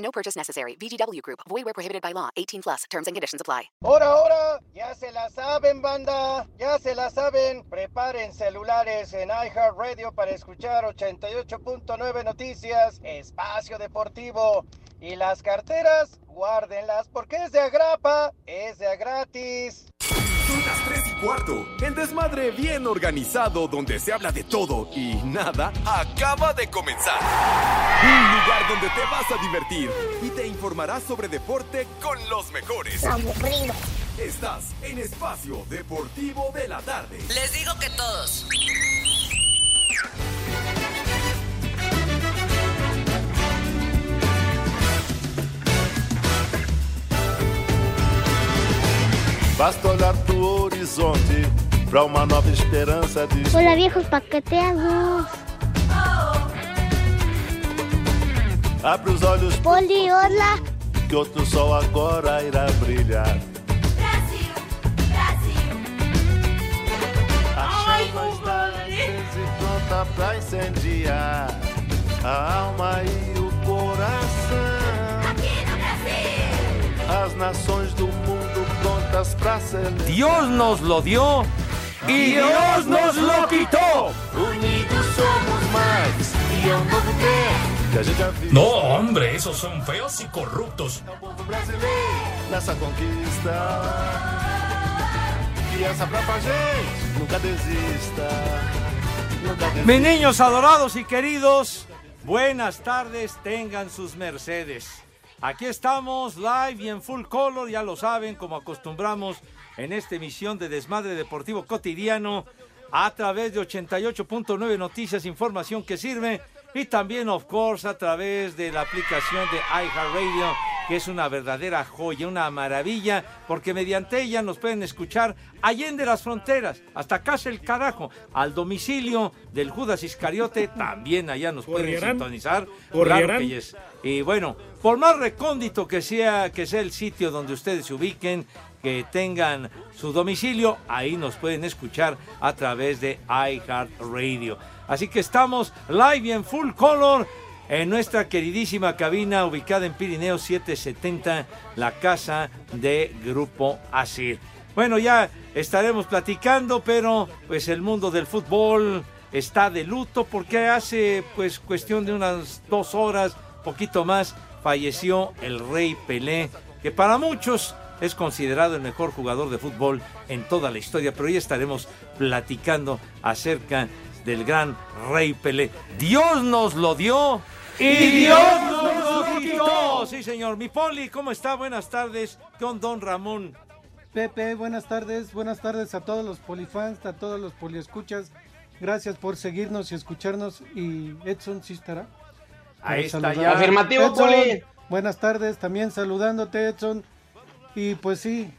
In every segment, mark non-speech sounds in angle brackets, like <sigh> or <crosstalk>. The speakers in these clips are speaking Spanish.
No purchase necessary. VGW Group. Void where prohibited by law. 18 plus. Terms and conditions apply. Ahora, ahora, ya se la saben, banda. Ya se la saben. Preparen celulares en iHeartRadio para escuchar 88.9 Noticias, Espacio Deportivo. Y las carteras, guárdenlas porque es de agrapa, es de gratis. Son las 3 y cuarto. El desmadre bien organizado donde se habla de todo y nada acaba de comenzar. Un lugar donde te vas a divertir y te informarás sobre deporte con los mejores. Aburrido. Estás en Espacio Deportivo de la Tarde. Les digo que todos. Basta olhar pro horizonte pra uma nova esperança de. Hola viejos paqueteados. Abre os olhos Poli, hola. que outro sol agora irá brilhar. Brasil, Brasil. A chama está acesa e pronta pra incendiar a alma e o coração. Aqui no Brasil. As nações do mundo Dios nos lo dio y Dios nos lo quitó. Unidos somos. No, hombre, esos son feos y corruptos. Conquista. E essa gente. Nunca desista. Mis niños adorados y queridos, buenas tardes, tengan sus mercedes. Aquí estamos live y en full color, ya lo saben, como acostumbramos en esta emisión de Desmadre Deportivo Cotidiano a través de 88.9 Noticias, información que sirve y también, of course, a través de la aplicación de iHeartRadio, que es una verdadera joya, una maravilla, porque mediante ella nos pueden escuchar allende las fronteras, hasta casa el carajo, al domicilio del Judas Iscariote, también allá nos pueden sintonizar. Claro que yes. Y bueno, por más recóndito que sea, que sea el sitio donde ustedes se ubiquen, que tengan su domicilio, ahí nos pueden escuchar a través de iHeartRadio. Así que estamos live y en full color en nuestra queridísima cabina ubicada en Pirineo 770, la casa de Grupo Asir. Bueno, ya estaremos platicando, pero pues el mundo del fútbol está de luto porque hace pues cuestión de unas dos horas, poquito más, falleció el Rey Pelé, que para muchos es considerado el mejor jugador de fútbol en toda la historia, pero ya estaremos platicando acerca del gran Rey Pelé. Dios nos lo dio y Dios nos lo quitó. Sí, señor. Mi Poli, ¿cómo está? Buenas tardes con don Ramón. Pepe, buenas tardes, buenas tardes a todos los polifans, a todos los poliescuchas. Gracias por seguirnos y escucharnos. Y Edson, ¿sí estará? Ahí está saludar. ya. Afirmativo, Edson, Poli. Buenas tardes, también saludándote, Edson. Y pues sí,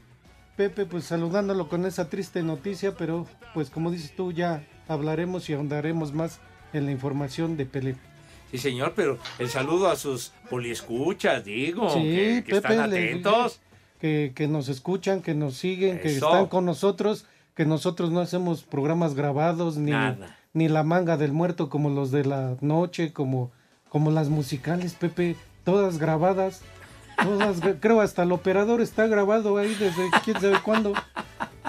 Pepe, pues saludándolo con esa triste noticia, pero pues como dices tú, ya hablaremos y ahondaremos más en la información de Pelé. Sí, señor, pero el saludo a sus poliescuchas, digo, Sí, que, que están atentos. Que, que nos escuchan, que nos siguen, que están con nosotros, que nosotros no hacemos programas grabados ni, Nada. ni la manga del muerto como los de la noche, como, como las musicales, Pepe, todas grabadas. Todas, creo hasta el operador está grabado ahí desde quién sabe cuándo.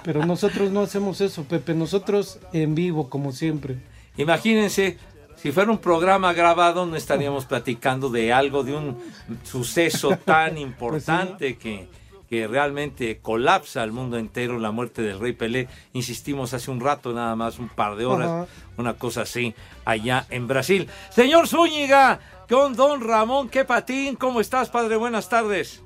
Pero nosotros no hacemos eso, Pepe, nosotros en vivo, como siempre. Imagínense, si fuera un programa grabado, no estaríamos platicando de algo, de un suceso tan <laughs> importante que, que realmente colapsa al mundo entero, la muerte del rey Pelé. Insistimos hace un rato, nada más, un par de horas, Ajá. una cosa así, allá en Brasil. Señor Zúñiga, con don Ramón, qué patín, ¿cómo estás, padre? Buenas tardes.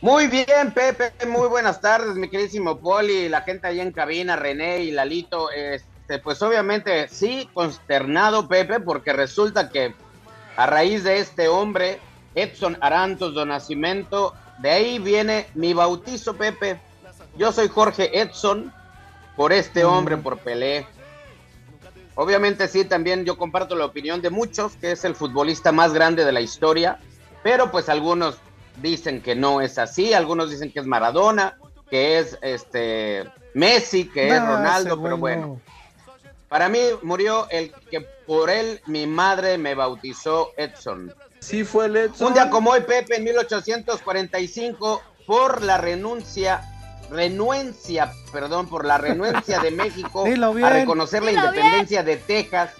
Muy bien, Pepe, muy buenas tardes, mi queridísimo Poli, la gente allá en cabina, René y Lalito. Este, pues obviamente sí, consternado, Pepe, porque resulta que a raíz de este hombre, Edson Arantos do Nascimento, de ahí viene mi bautizo, Pepe. Yo soy Jorge Edson, por este hombre, por Pelé. Obviamente sí, también yo comparto la opinión de muchos, que es el futbolista más grande de la historia, pero pues algunos dicen que no es así, algunos dicen que es Maradona, que es este Messi, que es Ronaldo, pero bueno. Para mí murió el que por él mi madre me bautizó Edson. Sí fue el Edson. Un día como hoy, Pepe, en 1845, por la renuncia, renuencia, perdón, por la renuncia de <laughs> México a reconocer la Dilo independencia de Texas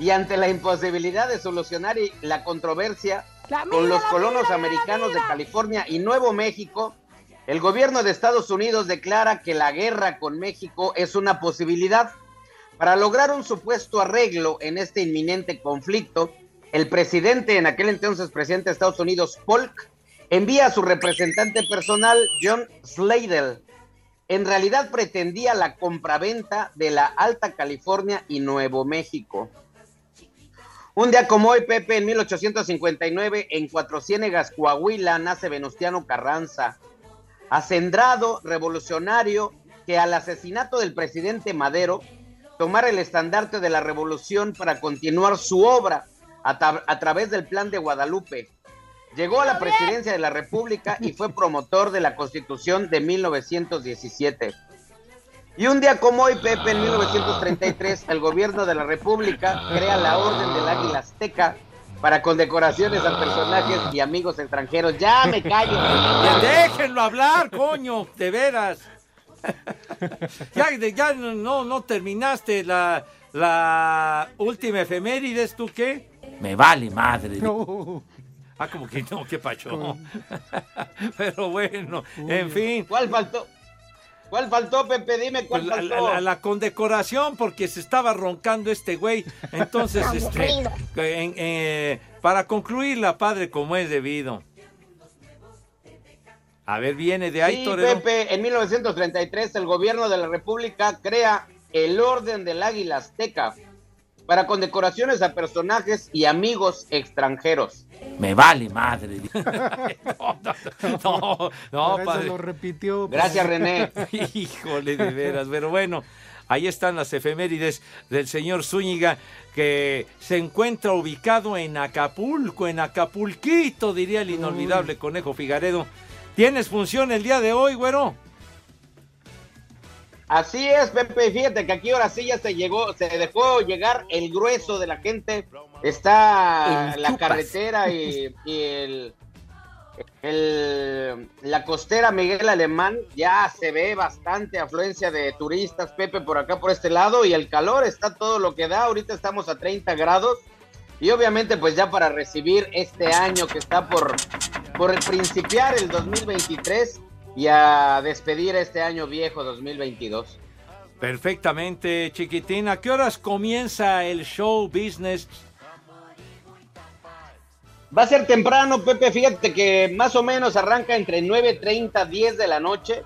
y ante la imposibilidad de solucionar y- la controversia con los colonos americanos de California y Nuevo México, el gobierno de Estados Unidos declara que la guerra con México es una posibilidad. Para lograr un supuesto arreglo en este inminente conflicto, el presidente, en aquel entonces presidente de Estados Unidos, Polk, envía a su representante personal, John Slidell. En realidad pretendía la compraventa de la Alta California y Nuevo México. Un día como hoy, Pepe, en 1859, en Cuatro Ciénegas, Coahuila, nace Venustiano Carranza, acendrado revolucionario que al asesinato del presidente Madero tomara el estandarte de la revolución para continuar su obra a, tra- a través del Plan de Guadalupe. Llegó a la presidencia de la República y fue promotor de la Constitución de 1917. Y un día como hoy, Pepe, en 1933, el gobierno de la República crea la Orden del Águila Azteca para condecoraciones a personajes y amigos extranjeros. Ya me callo. Déjenlo hablar, coño, de veras. <laughs> ya ya no, no terminaste la, la última efemérides, ¿tú qué? Me vale madre. Ah, como que no, qué pacho. <laughs> Pero bueno, en fin. ¿Cuál faltó? ¿Cuál faltó, Pepe? Dime cuál La, la- faltó. la- la condecoración porque se estaba roncando este güey. Entonces, <laughs> este, en- eh, para concluirla, padre, como es debido. A ver, viene de ahí, Sí, Torero. Pepe, en 1933 el gobierno de la República crea el Orden del Águila Azteca para condecoraciones a personajes y amigos extranjeros. Me vale madre. <laughs> no, no, no, Por eso padre. lo repitió. Gracias, René. <laughs> Híjole, de veras. Pero bueno, ahí están las efemérides del señor Zúñiga, que se encuentra ubicado en Acapulco, en Acapulquito, diría el inolvidable Conejo Figaredo. ¿Tienes función el día de hoy, güero? Así es, Pepe. Fíjate que aquí ahora sí ya se llegó, se dejó llegar el grueso de la gente. Está la carretera y, y el, el- la costera Miguel Alemán. Ya se ve bastante afluencia de turistas, Pepe, por acá, por este lado. Y el calor está todo lo que da. Ahorita estamos a 30 grados. Y obviamente, pues ya para recibir este año que está por, por principiar el 2023 y a despedir este año viejo 2022. Perfectamente, chiquitín. ¿A qué horas comienza el show business? Va a ser temprano, Pepe. Fíjate que más o menos arranca entre 9.30, 10 de la noche.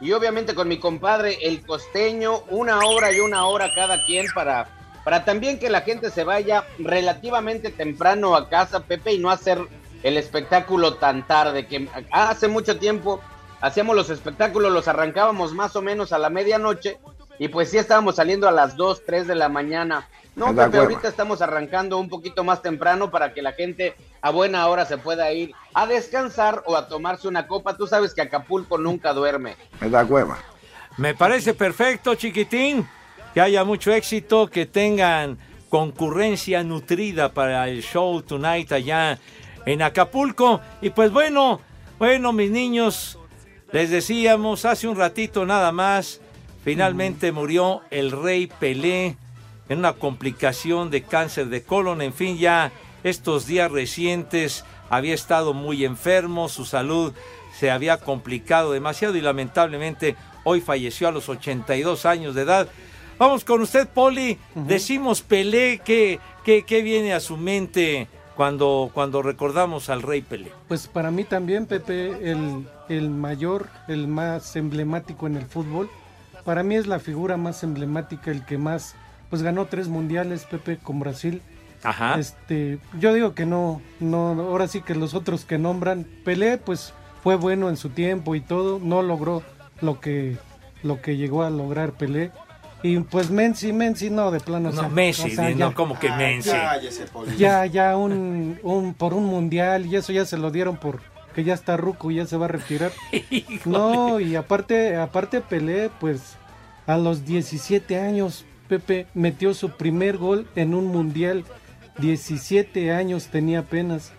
Y obviamente con mi compadre el costeño, una hora y una hora cada quien para, para también que la gente se vaya relativamente temprano a casa, Pepe, y no hacer el espectáculo tan tarde. Que hace mucho tiempo hacíamos los espectáculos, los arrancábamos más o menos a la medianoche. Y pues sí estábamos saliendo a las 2, 3 de la mañana. No, Pepe, hueva. ahorita estamos arrancando un poquito más temprano para que la gente a buena hora se pueda ir a descansar o a tomarse una copa. Tú sabes que Acapulco nunca duerme. Me da hueva. Me parece perfecto, chiquitín. Que haya mucho éxito, que tengan concurrencia nutrida para el show tonight allá en Acapulco. Y pues bueno, bueno, mis niños, les decíamos hace un ratito nada más, finalmente murió el rey Pelé en una complicación de cáncer de colon. En fin, ya estos días recientes había estado muy enfermo, su salud se había complicado demasiado y lamentablemente hoy falleció a los 82 años de edad. Vamos con usted, Poli. Decimos Pelé, ¿qué, qué, qué viene a su mente cuando, cuando recordamos al rey Pelé? Pues para mí también, Pepe, el, el mayor, el más emblemático en el fútbol. Para mí es la figura más emblemática, el que más, pues ganó tres mundiales, Pepe, con Brasil. Ajá. Este, yo digo que no, no, ahora sí que los otros que nombran, Pelé, pues fue bueno en su tiempo y todo, no logró lo que, lo que llegó a lograr Pelé. Y pues Messi, Messi no, de plano. o No, sea, Messi, o sea, no ya- como que Messi. ya, ya un, un, por un mundial y eso ya se lo dieron por que ya está ruco y ya se va a retirar. <laughs> no, y aparte, aparte Pelé, pues a los 17 años, Pepe metió su primer gol en un mundial. 17 años tenía apenas.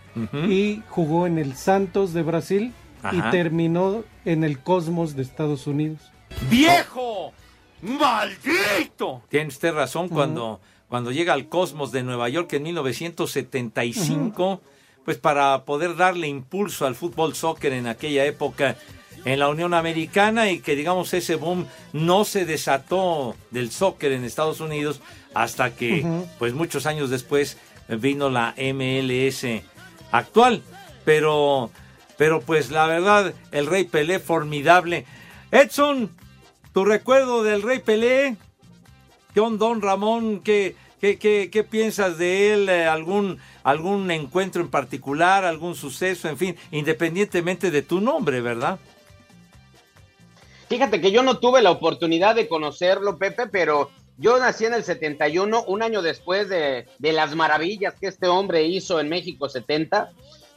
Y jugó en el Santos de Brasil Ajá. y terminó en el Cosmos de Estados Unidos. ¡Viejo! ¡Maldito! Tiene usted razón cuando, cuando llega al Cosmos de Nueva York en 1975, pues para poder darle impulso al fútbol soccer en aquella época en la Unión Americana y que digamos ese boom no se desató del soccer en Estados Unidos hasta que pues muchos años después vino la MLS actual, pero pero pues la verdad el Rey Pelé formidable. Edson, tu recuerdo del Rey Pelé, John Don Ramón, ¿qué, qué, qué, qué piensas de él? Eh, ¿Algún, ¿Algún encuentro en particular, algún suceso, en fin, independientemente de tu nombre, verdad? Fíjate que yo no tuve la oportunidad de conocerlo, Pepe, pero yo nací en el 71, un año después de, de las maravillas que este hombre hizo en México 70.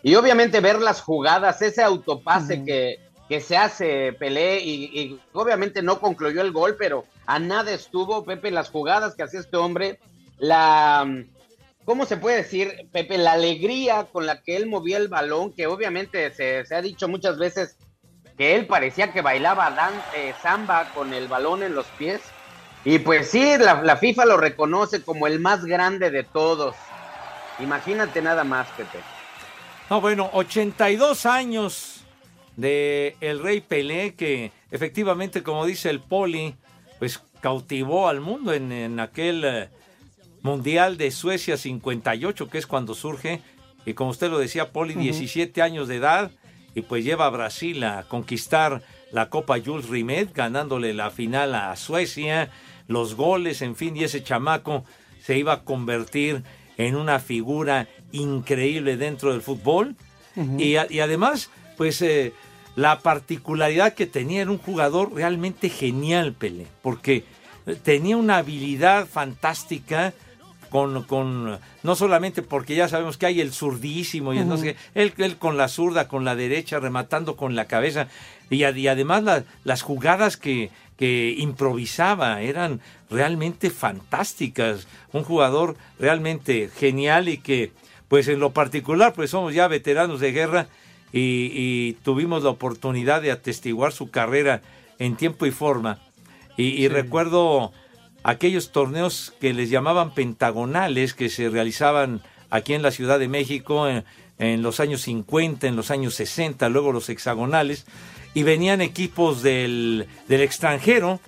Y obviamente ver las jugadas, ese autopase que, que se hace Pelé, y, obviamente no concluyó el gol, pero a nada estuvo, Pepe, las jugadas que hacía este hombre, la, ¿cómo se puede decir, Pepe? La alegría con la que él movía el balón, que obviamente se, se ha dicho muchas veces que él parecía que bailaba dan, eh, samba con el balón en los pies. Y pues sí, la, la FIFA lo reconoce como el más grande de todos. Imagínate nada más, Pepe. No, bueno, 82 años de el Rey Pelé, que efectivamente, como dice el Poli, pues cautivó al mundo en, en aquel eh, Mundial de Suecia 58, que es cuando surge, y como usted lo decía, Poli, Ujú. 17 años de edad, y pues lleva a Brasil a conquistar la Copa Jules Rimet, ganándole la final a Suecia, los goles, en fin, y ese chamaco se iba a convertir en una figura increíble dentro del fútbol. Y, a- y además, pues eh, la particularidad que tenía era un jugador realmente genial, Pelé, porque tenía una habilidad fantástica con, con no solamente porque ya sabemos que hay el zurdísimo y sé qué, él, él con la zurda, con la derecha, rematando con la cabeza y, además la- las jugadas que, que improvisaba eran realmente fantásticas, un jugador realmente genial y que pues en lo particular pues somos ya veteranos de guerra y, y tuvimos la oportunidad de atestiguar su carrera en tiempo y forma. Y, y recuerdo aquellos torneos que les llamaban pentagonales que se realizaban aquí en la Ciudad de México en, en los años 50, en los años 60, luego los hexagonales, y venían equipos del, del extranjero,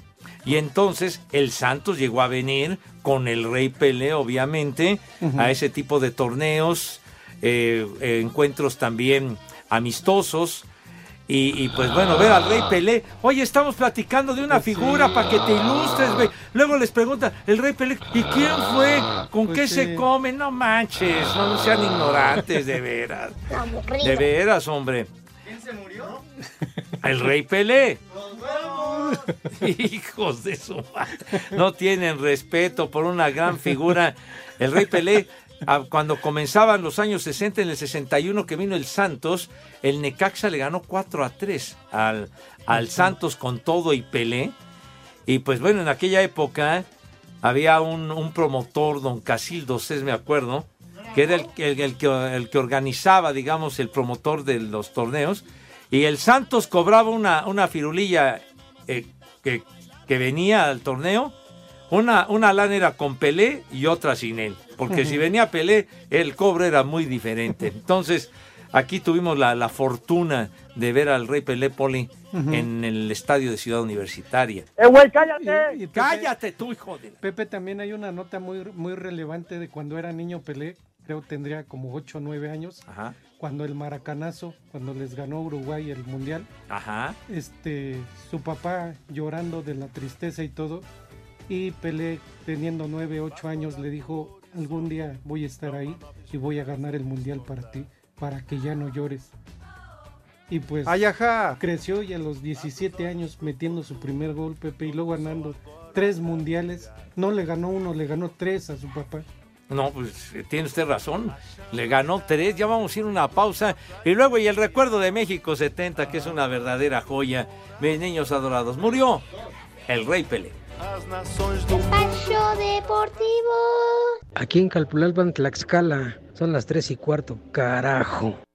y entonces el Santos llegó a venir con el Rey Pelé, obviamente, a ese tipo de torneos, eh, encuentros también amistosos. Y, y, pues bueno, ver al Rey Pelé. Oye, estamos platicando de una figura para que te ilustres, güey. Luego les preguntan, el Rey Pelé, ¿y quién fue? ¿Con Pues qué sí. se come? No manches, no sean ignorantes, de veras. De veras, hombre. ¿Quién se murió? El Rey Pelé. <laughs> Hijos de su madre. No tienen respeto por una gran figura. El Rey Pelé, ah, cuando comenzaban los años 60, en el 61 que vino el Santos, el Necaxa le ganó 4 a 3 al, al Santos con todo y Pelé. Y pues bueno, en aquella época había un, un promotor, don Casildo Cés, me acuerdo, que era el, el- el que, el que organizaba, digamos, el promotor de los torneos. Y el Santos cobraba una, una firulilla eh, que, que venía al torneo. Una, una lana era con Pelé y otra sin él. Porque si venía Pelé, el cobro era muy diferente. Entonces, aquí tuvimos la, la fortuna de ver al Rey Pelé Poli en el estadio de Ciudad Universitaria. ¡Eh, güey, cállate! ¡Cállate tú, hijo de... Pepe, también hay una nota muy, muy relevante de cuando era niño Pelé, creo tendría como 8 o 9 años, Ajá. cuando el Maracanazo, cuando les ganó Uruguay el Mundial, Ajá. este, su papá llorando de la tristeza y todo, y Pelé teniendo 9, 8 años le dijo, algún día voy a estar ahí y voy a ganar el mundial para ti, para que ya no llores. Y pues creció y a los 17 años metiendo su primer gol, Pepe, y luego ganando tres mundiales. No le ganó uno, le ganó tres a su papá. No, pues eh, tiene usted razón. Le ganó tres. Ya vamos a ir a una pausa. Y luego, y el recuerdo de México 70, que es una verdadera joya. Mis niños adorados. Murió el Rey Pelé. Espacio Deportivo. Aquí en Calpulalpan, Tlaxcala. Son las tres y cuarto. Carajo.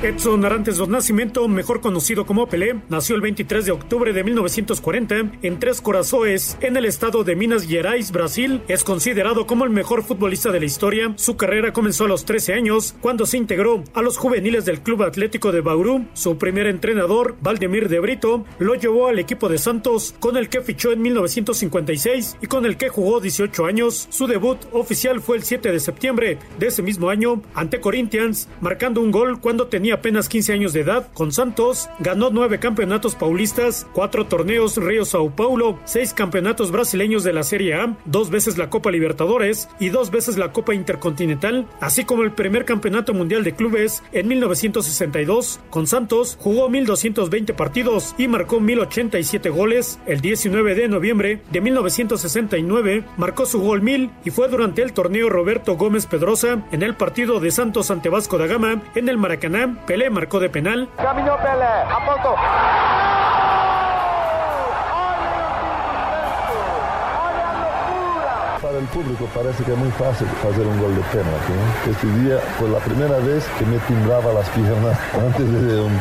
Edson Arantes dos Nascimento, mejor conocido como Pelé, nació el 23 de octubre de 1940 en Tres Corazoes, en el estado de Minas Gerais, Brasil. Es considerado como el mejor futbolista de la historia. Su carrera comenzó a los 13 años, cuando se integró a los juveniles del Club Atlético de Bauru. Su primer entrenador, Valdemir de Brito, lo llevó al equipo de Santos, con el que fichó en 1956 y con el que jugó 18 años. Su debut oficial fue el 7 de septiembre de ese mismo año ante Corinthians, marcando un gol cuando tenía apenas 15 años de edad. Con Santos ganó nueve campeonatos paulistas, cuatro torneos Río Sao Paulo, seis campeonatos brasileños de la Serie A, dos veces la Copa Libertadores y dos veces la Copa Intercontinental, así como el primer campeonato mundial de clubes en 1962. Con Santos jugó 1.220 partidos y marcó 1.087 goles. El 19 de noviembre de 1969 marcó su gol 1000 y fue durante el torneo Roberto Gómez Pedrosa en el partido de Santos ante Vasco da Gama en el Maracaná Pelé marcó de penal. Caminó Pelé, apuntó. Para público parece que es muy fácil hacer un gol de penalti. ¿no? Este día fue la primera vez que me timbraba las piernas <laughs> antes de un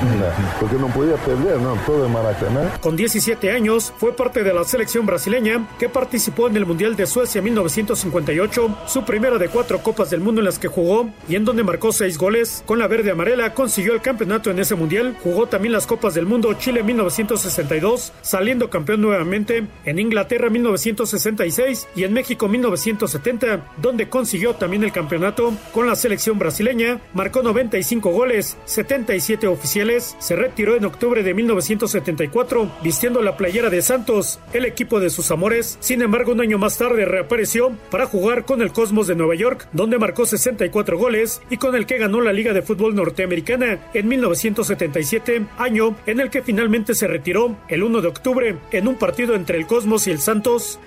porque no podía perder, ¿no? Todo de Maracaná. Con 17 años fue parte de la selección brasileña que participó en el Mundial de Suecia 1958, su primera de cuatro Copas del Mundo en las que jugó y en donde marcó seis goles. Con la verde amarela consiguió el campeonato en ese Mundial, jugó también las Copas del Mundo Chile 1962, saliendo campeón nuevamente en Inglaterra 1966 y en México 1970, donde consiguió también el campeonato con la selección brasileña, marcó 95 goles, 77 oficiales, se retiró en octubre de 1974 vistiendo la playera de Santos, el equipo de sus amores. Sin embargo, un año más tarde reapareció para jugar con el Cosmos de Nueva York, donde marcó 64 goles y con el que ganó la Liga de Fútbol Norteamericana en 1977, año en el que finalmente se retiró el 1 de octubre en un partido entre el Cosmos y el Santos.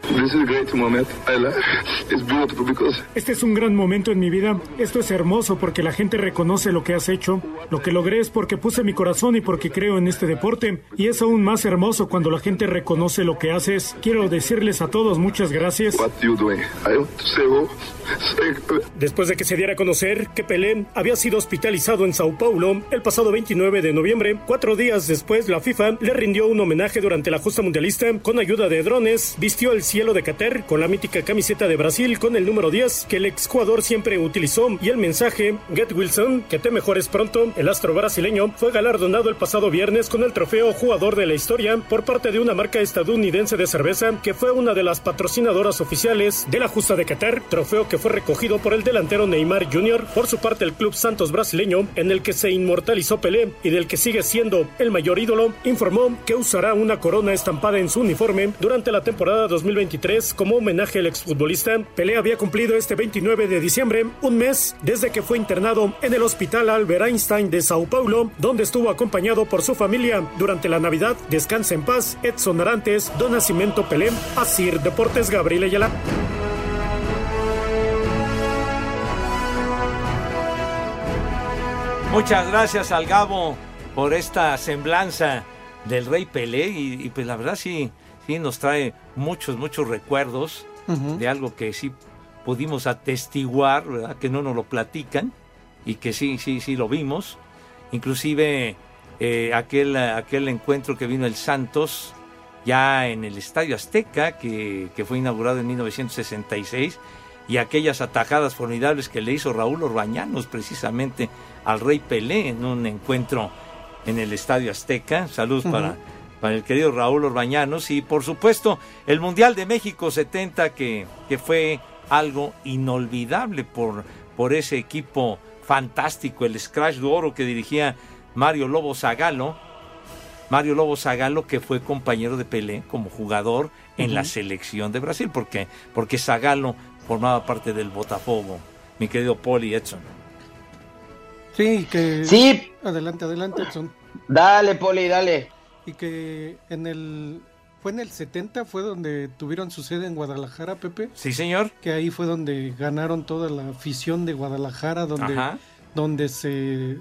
Este es un gran momento en mi vida. Esto es hermoso porque la gente reconoce lo que has hecho. Lo que logré es porque puse mi corazón y porque creo en este deporte. Y es aún más hermoso cuando la gente reconoce lo que haces. Quiero decirles a todos muchas gracias. Después de que se diera a conocer que Pelé había sido hospitalizado en Sao Paulo el pasado 29 de noviembre, cuatro días después la FIFA le rindió un homenaje durante la justa mundialista con ayuda de drones, vistió el cielo de Qatar con la mítica camiseta de Brasil con el número 10 que el exjugador siempre utilizó y el mensaje Get Wilson, que te mejores pronto. El astro brasileño fue galardonado el pasado viernes con el trofeo Jugador de la Historia por parte de una marca estadounidense de cerveza que fue una de las patrocinadoras oficiales de la justa de Qatar, trofeo que fue recogido por el delantero Neymar Jr. Por su parte, el club Santos brasileño, en el que se inmortalizó Pelé y del que sigue siendo el mayor ídolo, informó que usará una corona estampada en su uniforme durante la temporada 2023 como homenaje al exfutbolista. Pelé había cumplido este 29 de diciembre un mes desde que fue internado en el hospital Albert Einstein de Sao Paulo, donde estuvo acompañado por su familia durante la Navidad. Descansa en paz, Edson Arantes, Don Nacimiento Pelé, Asir Deportes Gabriel Ayala. Muchas gracias al Gabo por esta semblanza del Rey Pelé y, y pues la verdad sí, sí nos trae muchos, muchos recuerdos De algo que sí pudimos atestiguar, ¿verdad? que no nos lo platican y que sí, sí, sí lo vimos. Inclusive eh, aquel, aquel encuentro que vino el Santos ya en el Estadio Azteca, que, que fue inaugurado en 1966, y aquellas atajadas formidables que le hizo Raúl Orbañanos precisamente al Rey Pelé en un encuentro en el Estadio Azteca. Saludos Ujú. para, para el querido Raúl Orbañanos y por supuesto el Mundial de México 70 que, que fue algo inolvidable por, por ese equipo fantástico, el Scratch de Oro que dirigía Mario Lobo Zagalo. Mario Lobo Zagalo que fue compañero de Pelé como jugador en la selección de Brasil, porque, porque Zagalo formaba parte del Botafogo, mi querido Poli Edson. Sí, que... Sí. Adelante, adelante, Edson. Dale, Poli, dale. Y que en el... Fue en el 70, fue donde tuvieron su sede en Guadalajara, Pepe. Sí, señor. Que ahí fue donde ganaron toda la afición de Guadalajara, donde, Ajá. donde se...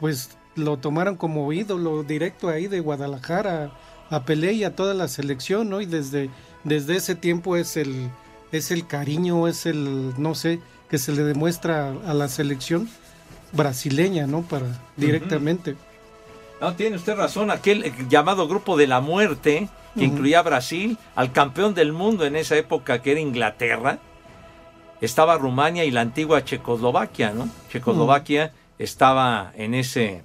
Pues lo tomaron como ídolo directo ahí de Guadalajara a Pelé y a toda la selección, ¿no? Y desde, desde ese tiempo es el, es el cariño, es el, no sé, que se le demuestra a la selección brasileña, ¿no? Para directamente. No, tiene usted razón, aquel eh, llamado Grupo de la Muerte, que incluía a Brasil, al campeón del mundo en esa época que era Inglaterra, estaba Rumania y la antigua Checoslovaquia, ¿no? Checoslovaquia estaba en ese,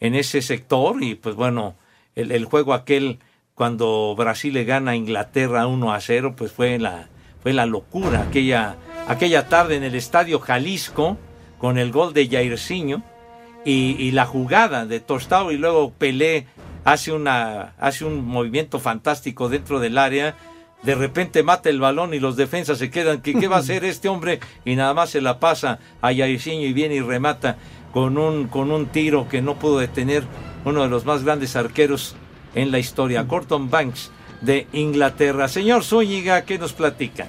en ese sector y pues bueno, el, el juego aquel cuando Brasil le gana a Inglaterra 1 a 0, pues fue la, fue la locura aquella, aquella tarde en el Estadio Jalisco con el gol de Jairzinho y, y la jugada de Tostao y luego Pelé hace, una, hace un movimiento fantástico dentro del área. De repente mata el balón y los defensas se quedan. ¿Qué, qué va a <laughs> hacer este hombre? Y nada más se la pasa a Jairzinho y viene y remata con un, con un tiro que no pudo detener uno de los más grandes arqueros en la historia, Corton Banks de Inglaterra. Señor Zúñiga, ¿qué nos platican?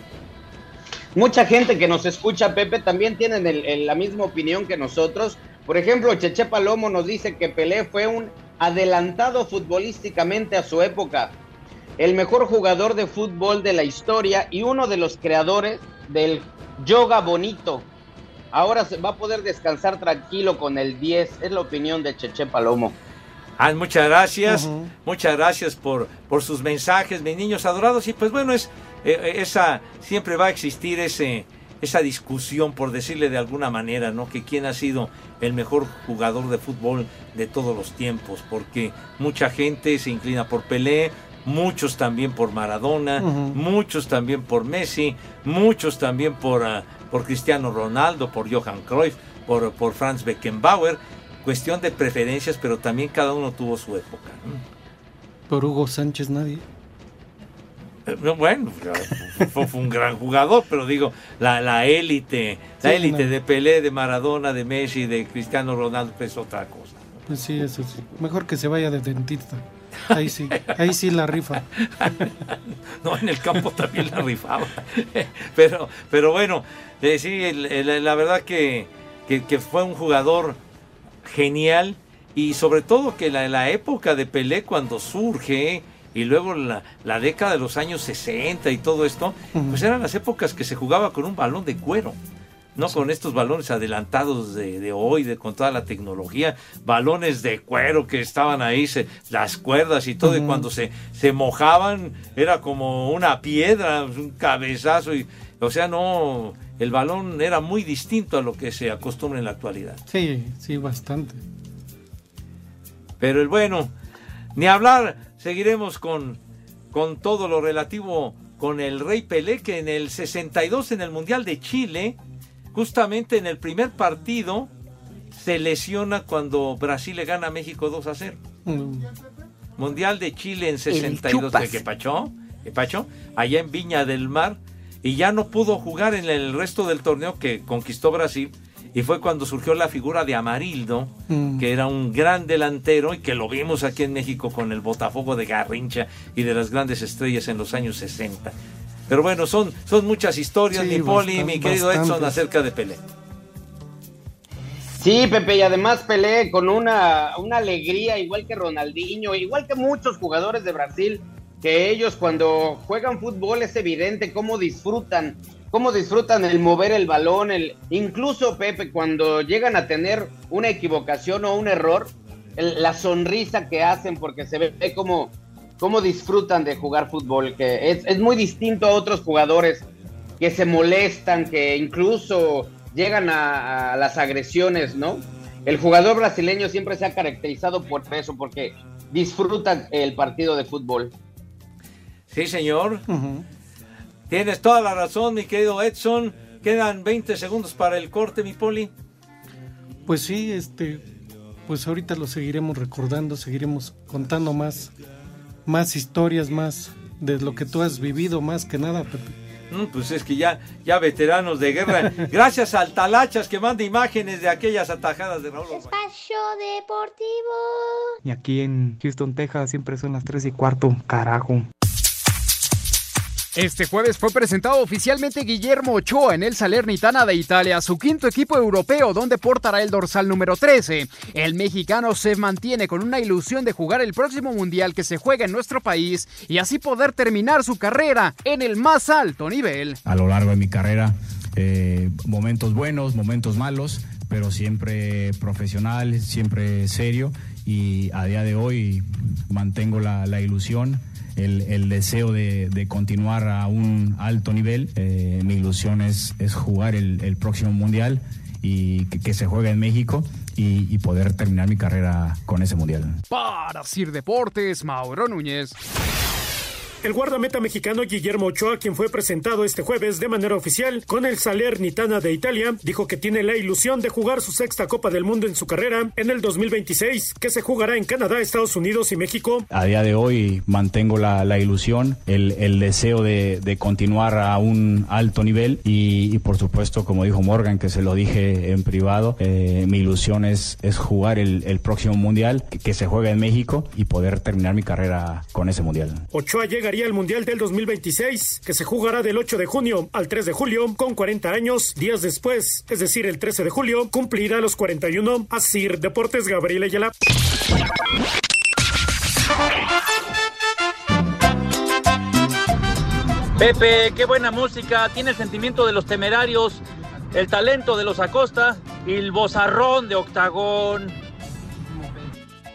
Mucha gente que nos escucha, Pepe, también tienen el- el- la misma opinión que nosotros. Por ejemplo, Cheche Palomo nos dice que Pelé fue un adelantado futbolísticamente a su época, el mejor jugador de fútbol de la historia y uno de los creadores del yoga bonito. Ahora se va a poder descansar tranquilo con el 10, es la opinión de Cheche Palomo. Ah, muchas gracias, muchas gracias por, por sus mensajes, mis niños adorados. Y pues bueno, es eh, esa siempre va a existir ese esa discusión, por decirle de alguna manera, ¿no? Que quién ha sido el mejor jugador de fútbol de todos los tiempos, porque mucha gente se inclina por Pelé, muchos también por Maradona, muchos también por Messi, muchos también por, ah, por Cristiano Ronaldo, por Johan Cruyff, por, por Franz Beckenbauer. Cuestión de preferencias, pero también cada uno tuvo su época. ¿no? Por Hugo Sánchez nadie. Eh, no, Bueno, fue, fue un gran jugador, pero digo, la la élite, la Sí, élite no. de Pelé, de Maradona, de Messi, de Cristiano Ronaldo, es otra cosa. Pues sí, eso sí. Mejor que se vaya de dentista. Ahí sí, <laughs> ahí sí la rifa. <laughs> No, en el campo también la rifaba. <laughs> Pero, pero bueno, eh, sí, el- el- la verdad que, que, que fue un jugador genial y sobre todo que la, la época de Pelé cuando surge y luego la, la década de los años 60 y todo esto, pues eran las épocas que se jugaba con un balón de cuero. No con estos balones adelantados de, de hoy, de, con toda la tecnología, balones de cuero que estaban ahí, se- las cuerdas y todo, y cuando se, se mojaban era como una piedra, un cabezazo, y, o sea, no, el balón era muy distinto a lo que se acostumbra en la actualidad. Sí, sí, bastante. Pero el bueno, ni hablar, seguiremos con, con todo lo relativo con el Rey Pelé, que en el 62 en el Mundial de Chile, justamente en el primer partido, se lesiona cuando Brasil le gana a México 2 a 0. Mm, Mundial de Chile en 62, chupas. ¿qué, qué pacho? ¿Qué pacho? Allá en Viña del Mar, y ya no pudo jugar en el resto del torneo que conquistó Brasil, y fue cuando surgió la figura de Amarildo, Mm. que era un gran delantero y que lo vimos aquí en México con el Botafogo de Garrincha y de las grandes estrellas en los años 60. Pero bueno, son, son muchas historias, Sí, mi Poli, mi querido Edson, bastantes. acerca de Pelé. Sí, Pepe, y además Pelé con una, una alegría, igual que Ronaldinho, igual que muchos jugadores de Brasil, que ellos cuando juegan fútbol es evidente cómo disfrutan, cómo disfrutan el mover el balón, el, incluso Pepe, cuando llegan a tener una equivocación o un error, el- la sonrisa que hacen, porque se ve cómo, cómo disfrutan de jugar fútbol, que es, es muy distinto a otros jugadores que se molestan, que incluso llegan a, a las agresiones, ¿no? El jugador brasileño siempre se ha caracterizado por eso, porque disfruta el partido de fútbol. Sí, señor. Tienes toda la razón, mi querido Edson. Quedan 20 segundos para el corte, mi poli. Pues sí, este, pues ahorita lo seguiremos recordando, seguiremos contando más, más historias, más de lo que tú has vivido, más que nada, Pepe. Mm, Pues es que ya, ya veteranos de guerra. <laughs> Gracias al Talachas que manda imágenes de aquellas atajadas de Raúl. Espacio Deportivo. Y aquí en Houston, Texas, siempre son las 3 y cuarto. Carajo. Este jueves fue presentado oficialmente Guillermo Ochoa en el Salernitana de Italia, su quinto equipo europeo donde portará el dorsal número 13. El mexicano se mantiene con una ilusión de jugar el próximo mundial que se juega en nuestro país y así poder terminar su carrera en el más alto nivel. a lo largo de mi carrera. eh, momentos buenos, momentos malos, pero siempre profesional, siempre serio y a día de hoy mantengo la, la ilusión. El, el deseo de, de continuar a un alto nivel. Eh, mi ilusión es, es jugar el, el próximo mundial y que, se juegue en México y, y poder terminar mi carrera con ese mundial. Para Sir Deportes, Mauro Núñez. El guardameta mexicano Guillermo Ochoa, quien fue presentado este jueves de manera oficial con el Salernitana de Italia, dijo que tiene la ilusión de jugar su sexta Copa del Mundo en su carrera en el 2026, que se jugará en Canadá, Estados Unidos y México. A día de hoy mantengo la, la ilusión, el, el deseo de, de continuar a un alto nivel y, y por supuesto, como dijo Morgan, que se lo dije en privado, eh, mi ilusión es, es jugar el, el próximo mundial que, que se juega en México y poder terminar mi carrera con ese mundial. Ochoa llegaría al Mundial del 2026, que se jugará del 8 de junio al 3 de julio, con 40 años. Días después, es decir, el 13 de julio, cumplirá los 41. Asir Deportes Gabriel Ayala. Pepe, qué buena música, tiene el sentimiento de los temerarios, el talento de los Acosta y el bozarrón de Octagón.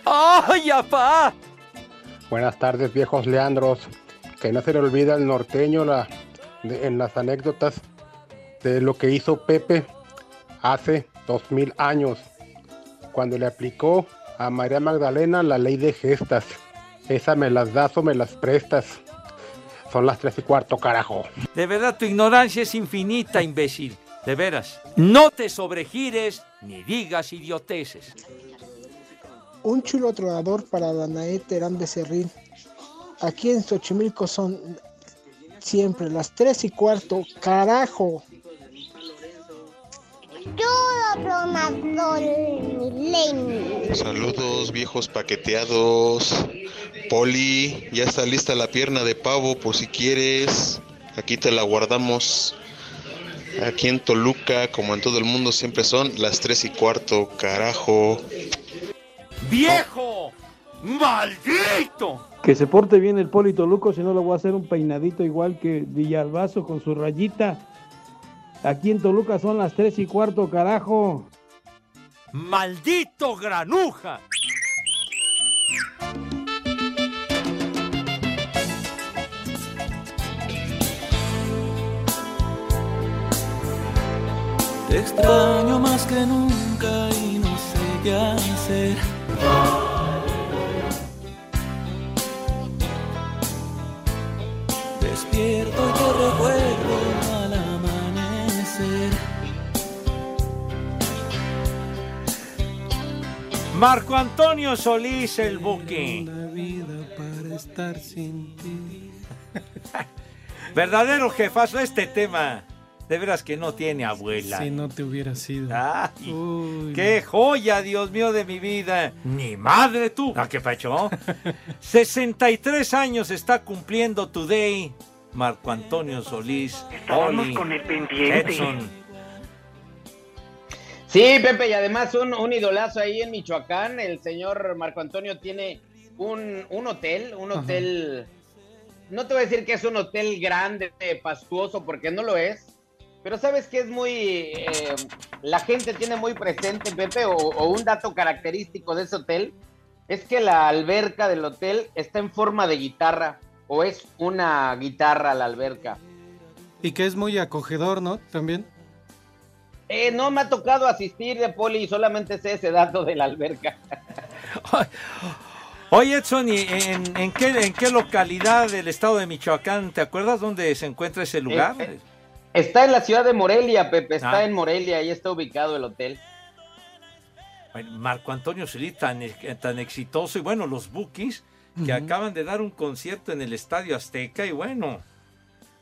¡Ay, apá! Buenas tardes, viejos Leandros. Que no se le olvida el norteño la, de- en las anécdotas de lo que hizo Pepe hace dos mil años, cuando le aplicó a María Magdalena la ley de gestas. Esa me las das o me las prestas. Son las tres y cuarto, carajo. De verdad, tu ignorancia es infinita, imbécil. De veras. No te sobregires ni digas idioteces. Un chulo tronador para Danae Terán Becerril. Aquí en Xochimilco son siempre las 3 y cuarto. ¡Carajo! Saludos viejos paqueteados. Poli, ya está lista la pierna de pavo por si quieres. Aquí te la guardamos. Aquí en Toluca, como en todo el mundo, siempre son las tres y cuarto, carajo. ¡Viejo! ¡Maldito! Que se porte bien el Polito Luco, si no le voy a hacer un peinadito igual que Villalbazo con su rayita. Aquí en Toluca son las tres y cuarto, carajo. ¡Maldito granuja! Te extraño más que nunca y no sé qué hacer. Marco Antonio Solís, el booking. La vida para estar sin ti. <laughs> Verdadero jefazo, este tema. De veras que no tiene abuela. Si no te hubiera sido. Ay, Uy. ¡Qué joya, Dios mío, de mi vida! ¡Ni madre tú! ¿A qué pacho? <laughs> 63 años está cumpliendo today Marco Antonio Solís. Estábamos Oli, con el pendiente. Edson. Sí, Pepe, y además un, un idolazo ahí en Michoacán. El señor Marco Antonio tiene un, un hotel, un Ajá. hotel. No te voy a decir que es un hotel grande, pastuoso, porque no lo es. Pero sabes que es muy. eh, la gente tiene muy presente, Pepe, o, o un dato característico de ese hotel es que la alberca del hotel está en forma de guitarra, o es una guitarra la alberca. Y que es muy acogedor, ¿no? También. Eh, no me ha tocado asistir de poli, solamente sé ese dato de la alberca. Oye, Edson, ¿y en, en qué, en qué localidad del estado de Michoacán, te acuerdas dónde se encuentra ese lugar? Eh, eh, está en la ciudad de Morelia, Pepe, está Ah. en Morelia, ahí está ubicado el hotel. Bueno, Marco Antonio Solís tan, tan exitoso y bueno, los Bookies que acaban de dar un concierto en el Estadio Azteca y bueno,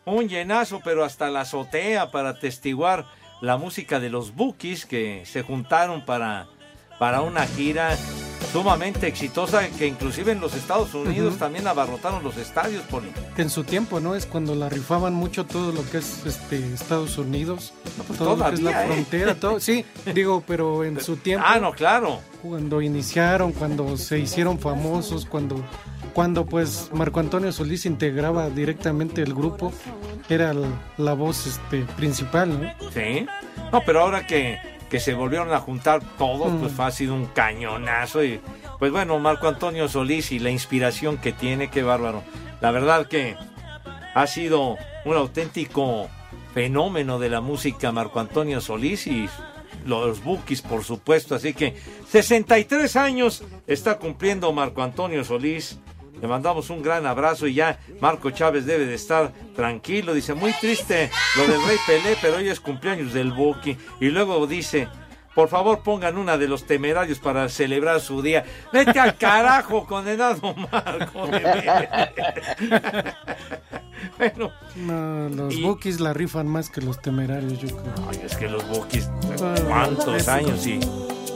un llenazo pero hasta la azotea para atestiguar la música de los Bookies que se juntaron para, para una gira sumamente exitosa que inclusive en los Estados Unidos también abarrotaron los estadios por Que en su tiempo, ¿no? Es cuando la rifaban mucho todo lo que es este Estados Unidos, pues todo lo que es la ¿eh? frontera, todo. Sí, digo, pero en su tiempo. Ah, no, claro. Cuando iniciaron, cuando se hicieron famosos, cuando cuando pues Marco Antonio Solís integraba directamente el grupo, era la, voz este principal, ¿no? Sí. No, pero ahora que, que se volvieron a juntar todos, Mm. pues ha sido un cañonazo. Y pues bueno, Marco Antonio Solís y la inspiración que tiene, qué bárbaro. La verdad que ha sido un auténtico fenómeno de la música Marco Antonio Solís y los Bookies, por supuesto. Así que 63 años está cumpliendo Marco Antonio Solís. Le mandamos un gran abrazo y ya Marco Chávez debe de estar tranquilo. Dice, muy triste lo del Rey Pelé, pero hoy es cumpleaños del Buki. Y luego dice, por favor pongan una de los temerarios para celebrar su día. Vete al carajo, condenado Marco. <laughs> bueno, No, los Y- Bookies la rifan más que los temerarios, yo creo. ay, es que los Ah, ¿cuántos años? Y...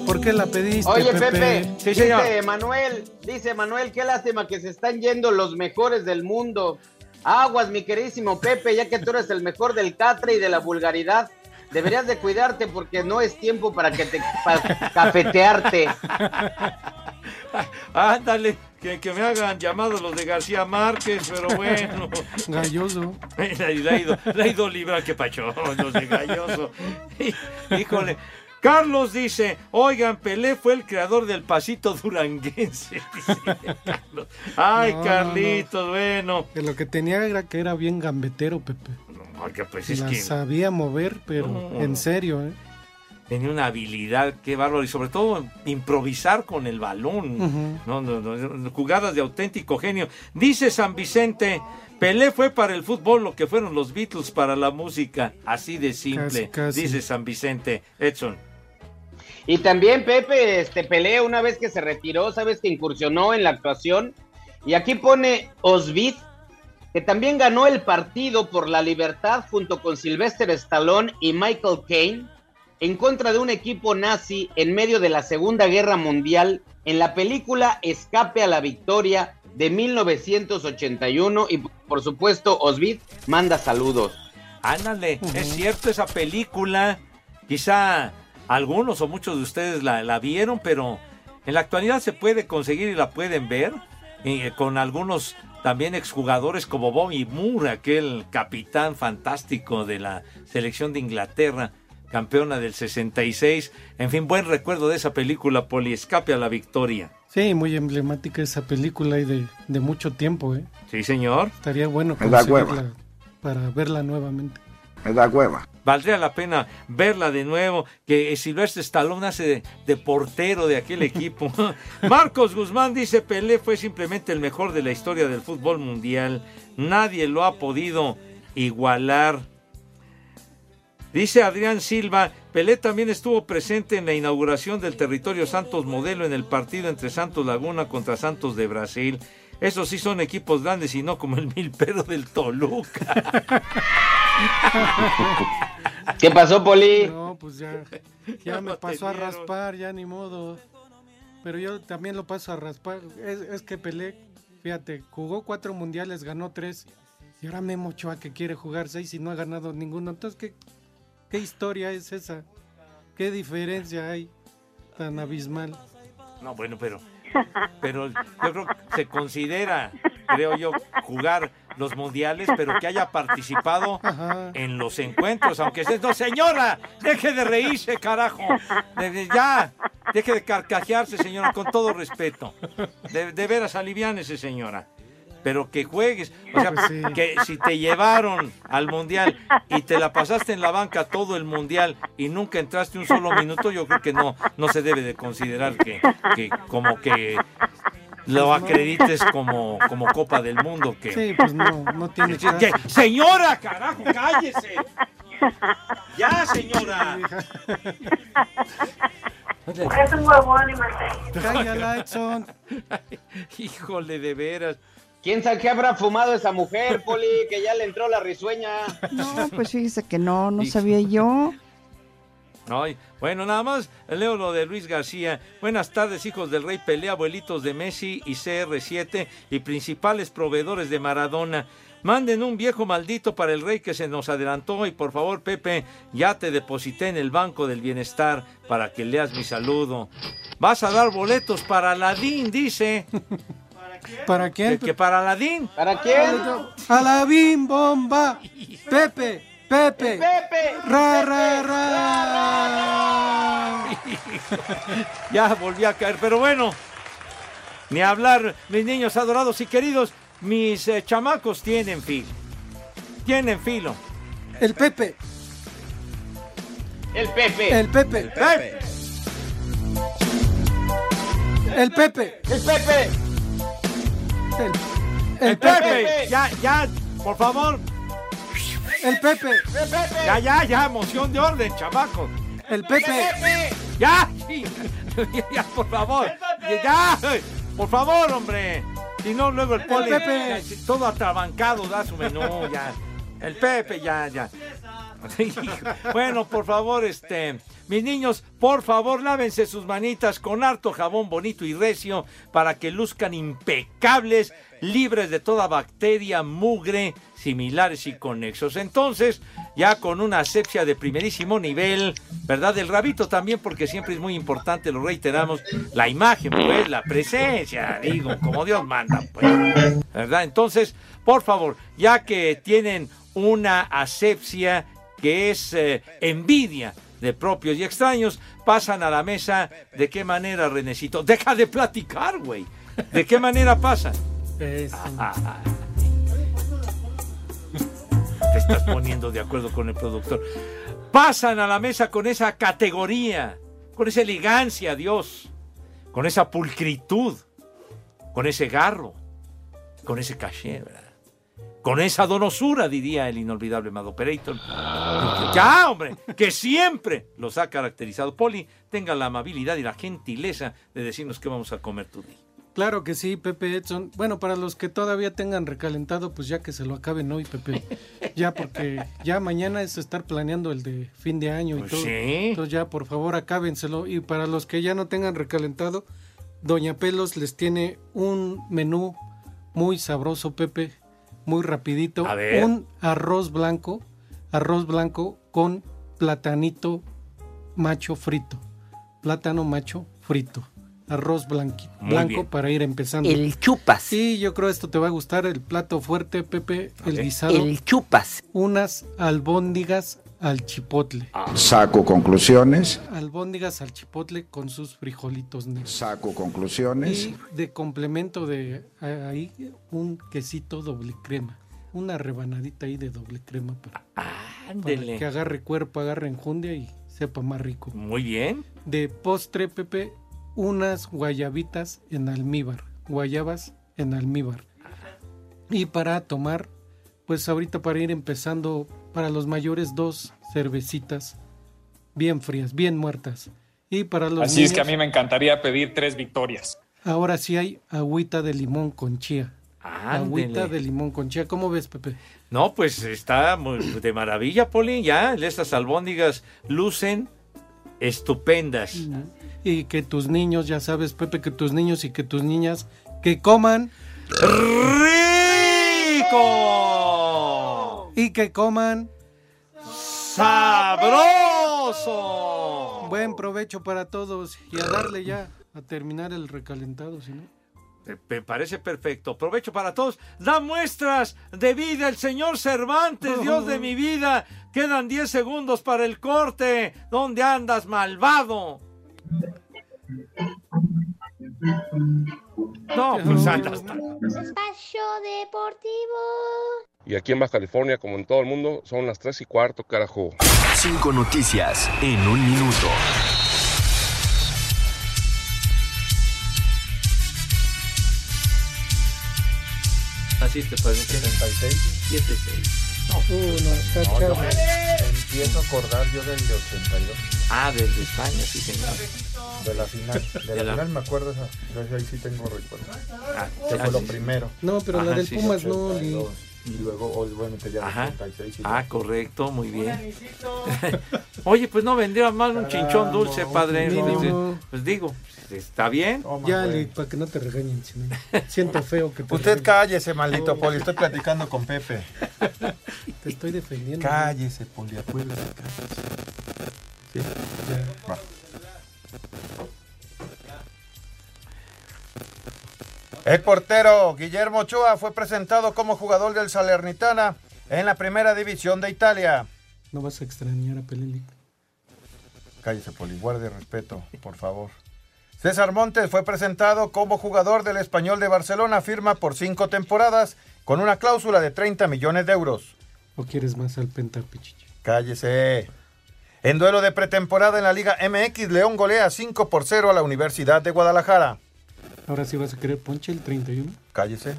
¿Por qué la pediste, Oye, Pepe? Pepe, Sí, señor. dice Manuel, dice Manuel, qué lástima que se están yendo los mejores del mundo. Aguas, mi queridísimo Pepe, ya que tú eres el mejor del catre y de la vulgaridad, deberías de cuidarte porque no es tiempo para que te para cafetearte. <laughs> Ándale, que, que me hagan llamado los de García Márquez, pero bueno. <laughs> Galloso. <laughs> Le, ha ido, le ha ido libra que pacho, los de Galloso. Híjole. Carlos dice, oigan, Pelé fue el creador del pasito duranguense. <laughs> dice Carlos. Ay, No, no, Carlitos, bueno. Que lo que tenía era que era bien gambetero, Pepe. Porque pues es la que sabía mover, pero en serio, ¿eh? tenía una habilidad, qué bárbaro. Y sobre todo improvisar con el balón. No, no, jugadas de auténtico genio. Dice San Vicente, Pelé fue para el fútbol lo que fueron los Beatles para la música. Así de simple, Casi, casi. dice San Vicente. Edson. Y también Pepe este Pelé una vez que se retiró, sabes que incursionó en la actuación y aquí pone Osvid que también ganó el partido por la libertad junto con Sylvester Stallone y Michael Caine en contra de un equipo nazi en medio de la Segunda Guerra Mundial en la película Escape a la Victoria de 1981 y por supuesto Osvid manda saludos. Ándale, es cierto esa película. Quizá algunos o muchos de ustedes la, la vieron, pero en la actualidad se puede conseguir y la pueden ver. y, eh, con algunos también exjugadores como Bobby Moore, aquel capitán fantástico de la selección de Inglaterra, campeona del 66. En fin, buen recuerdo de esa película, Poli, Escape a la Victoria. Sí, muy emblemática esa película y de, de mucho tiempo, ¿eh? Sí, señor. Estaría bueno Me da conseguirla hueva. para verla nuevamente. Me da hueva. Valdría la pena verla de nuevo, que Silvestre Stallone hace de, de portero de aquel equipo. <laughs> Marcos Guzmán dice, Pelé fue simplemente el mejor de la historia del fútbol mundial. Nadie lo ha podido igualar. Dice Adrián Silva, Pelé también estuvo presente en la inauguración del territorio Santos Modelo en el partido entre Santos Laguna contra Santos de Brasil. Esos sí son equipos grandes y no como el Milpero del Toluca. <laughs> ¿Qué pasó, Poli? No, pues ya, ya me <laughs> pasó a raspar, ya ni modo. Pero yo también lo paso a raspar. Es, es que Pelé, fíjate, jugó cuatro mundiales, ganó tres. Y ahora Memo Ochoa que quiere jugar seis y no ha ganado ninguno. Entonces, ¿qué, qué historia es esa? ¿Qué diferencia hay tan abismal? No, bueno, pero, pero yo creo que se considera, creo yo, jugar los mundiales, pero que haya participado <laughs> en los encuentros, aunque esté, no señora, deje de reírse, carajo, De- de- ya, deje de carcajearse, señora, con todo respeto, de, de veras aliviánese, señora. Pero que juegues, o sea, Pues sí. que si te llevaron al mundial y te la pasaste en la banca todo el mundial y nunca entraste un solo minuto, yo creo que no, no se debe de considerar que, que como que lo acredites como, como Copa del Mundo. Que... Sí, pues no, no tiene Que- que- Señora, carajo, cállese. Ya, señora. Es un huevón y Cállala, Edson. Híjole, de veras. ¿Quién sabe qué habrá fumado esa mujer, Poli? Que ya le entró la risueña. No, pues fíjese que no, no sabía yo. Ay, bueno, nada más leo lo de Luis García. Buenas tardes, hijos del rey Pelé, abuelitos de Messi y CR7 y principales proveedores de Maradona. Manden un viejo maldito para el rey que se nos adelantó y por favor, Pepe, ya te deposité en el Banco del Bienestar para que leas mi saludo. Vas a dar boletos para Aladín, dice. ¿Para quién? Que, que para Aladín. ¿Para quién? Alabim bomba. Pepe, Pepe. Pepe. Ra, ra, ra. <laughs> ya volví a caer, pero bueno, ni hablar, mis niños adorados y queridos, mis eh, chamacos tienen filo. Tienen filo. El Pepe. El Pepe. El Pepe. El Pepe. El Pepe. El Pepe. El, El Pepe. Ya, ya, por favor. El Pepe. Ya, ya, ya, moción de orden, chamacos. El Pepe. Ya, sí. <laughs> ya, ya, por favor. Ya, por favor, hombre. Si no, luego el poli. Pepe. ya, todo atrabancado da su menú, ya. El Pepe, ya, ya. <laughs> bueno, por favor, este, mis niños, por favor, lávense sus manitas con harto jabón bonito y recio para que luzcan impecables, libres de toda bacteria, mugre, similares y conexos. Entonces, ya con una asepsia de primerísimo nivel, ¿verdad? El rabito también, porque siempre es muy importante, lo reiteramos, la imagen, pues, la presencia, digo, como Dios manda, pues, ¿verdad? Entonces, por favor, ya que tienen una asepsia que es eh, envidia de propios y extraños, pasan a la mesa. ¿De qué manera, Renecito? Deja de platicar, güey. ¿De qué manera pasan? Ah, Te estás poniendo de acuerdo con el productor. Pasan a la mesa con esa categoría, con esa elegancia, Dios, con esa pulcritud, con ese garro, con ese caché, ¿verdad? Con esa donosura, diría el inolvidable Mad Operator. Ya, hombre, que siempre los ha caracterizado. Poli, tenga la amabilidad y la gentileza de decirnos qué vamos a comer tú. Di. Claro que sí, Pepe Edson. Bueno, para los que todavía tengan recalentado, pues ya que se lo acaben hoy, Pepe. Ya porque ya mañana es estar planeando el de fin de año y Pues todo. sí. Entonces ya, por favor, acábenselo. Y para los que ya no tengan recalentado, Doña Pelos les tiene un menú muy sabroso, Pepe, muy rapidito. A ver. Un arroz blanco, arroz blanco con platanito macho frito. Plátano macho frito. Arroz blanqui- blanco bien. para ir empezando. El chupas. Sí, yo creo esto te va a gustar. El plato fuerte, Pepe, el ver. guisado. El chupas. Unas albóndigas al chipotle. Saco conclusiones. Albóndigas al chipotle con sus frijolitos negros. Saco conclusiones. Y de complemento de ahí un quesito doble crema. Una rebanadita ahí de doble crema para, para que agarre cuerpo, agarre enjundia y sepa más rico. Muy bien. De postre, Pepe, unas guayabitas en almíbar. Guayabas en almíbar. Y para tomar, pues ahorita para ir empezando, para los mayores dos cervecitas bien frías, bien muertas. Y para los Así es que a mí me encantaría pedir tres victorias. ahora sí hay agüita de limón con chía. Ándele. Agüita de limón con chía. ¿Cómo ves, Pepe? No, pues está muy de maravilla, Poli. Ya, estas albóndigas lucen estupendas. Y que tus niños, ya sabes, Pepe, que tus niños y que tus niñas que coman rico y que coman sabroso. Buen provecho para todos y a darle ya a terminar el recalentado, si no. Me- parece perfecto. Provecho para todos. Da muestras de vida el señor Cervantes, <laughs> Dios de mi vida. Quedan 10 segundos para el corte. ¿Dónde andas, malvado? No, pues andas. Espacio Deportivo. Y aquí en Baja California, como en todo el mundo, son las 3 y cuarto, carajo. Cinco noticias en un minuto. Así te parece. 76. 7-6. No, no, está No, chavo. me empiezo a acordar yo del de 82. Ah, del de España, sí, señor. De la final. De, De la, la- final me acuerdo esa. Yo ahí sí tengo recuerdo. Ah, que ah, fue lo sí. primero. No, pero la del sí. Pumas no, Li. 82, Y luego, obviamente, ya Ajá. el 86. y Ah, correcto, muy bien. <laughs> Oye, pues no vendría mal un chinchón dulce, padre. Mínimo. Pues digo, está bien. Ya, Li, para que no te regañen. si no. Siento feo que te Usted regañen. cállese, maldito Poli. Estoy platicando con Pepe. Te estoy defendiendo. Cállese, Poli. Cállese. ¿Sí? Va. El portero Guillermo Ochoa fue presentado como jugador del Salernitana en la primera división de Italia. No vas a extrañar a Pelé. Cállese, Poli, guarde respeto, por favor. César Montes fue presentado como jugador del Español de Barcelona, firma por cinco temporadas con una cláusula de 30 millones de euros. ¿O quieres más al Pentapichichi? Cállese. En duelo de pretemporada en la Liga MX, León golea 5 por 0 a la Universidad de Guadalajara. Ahora sí vas a querer ponche el 31. Cállese.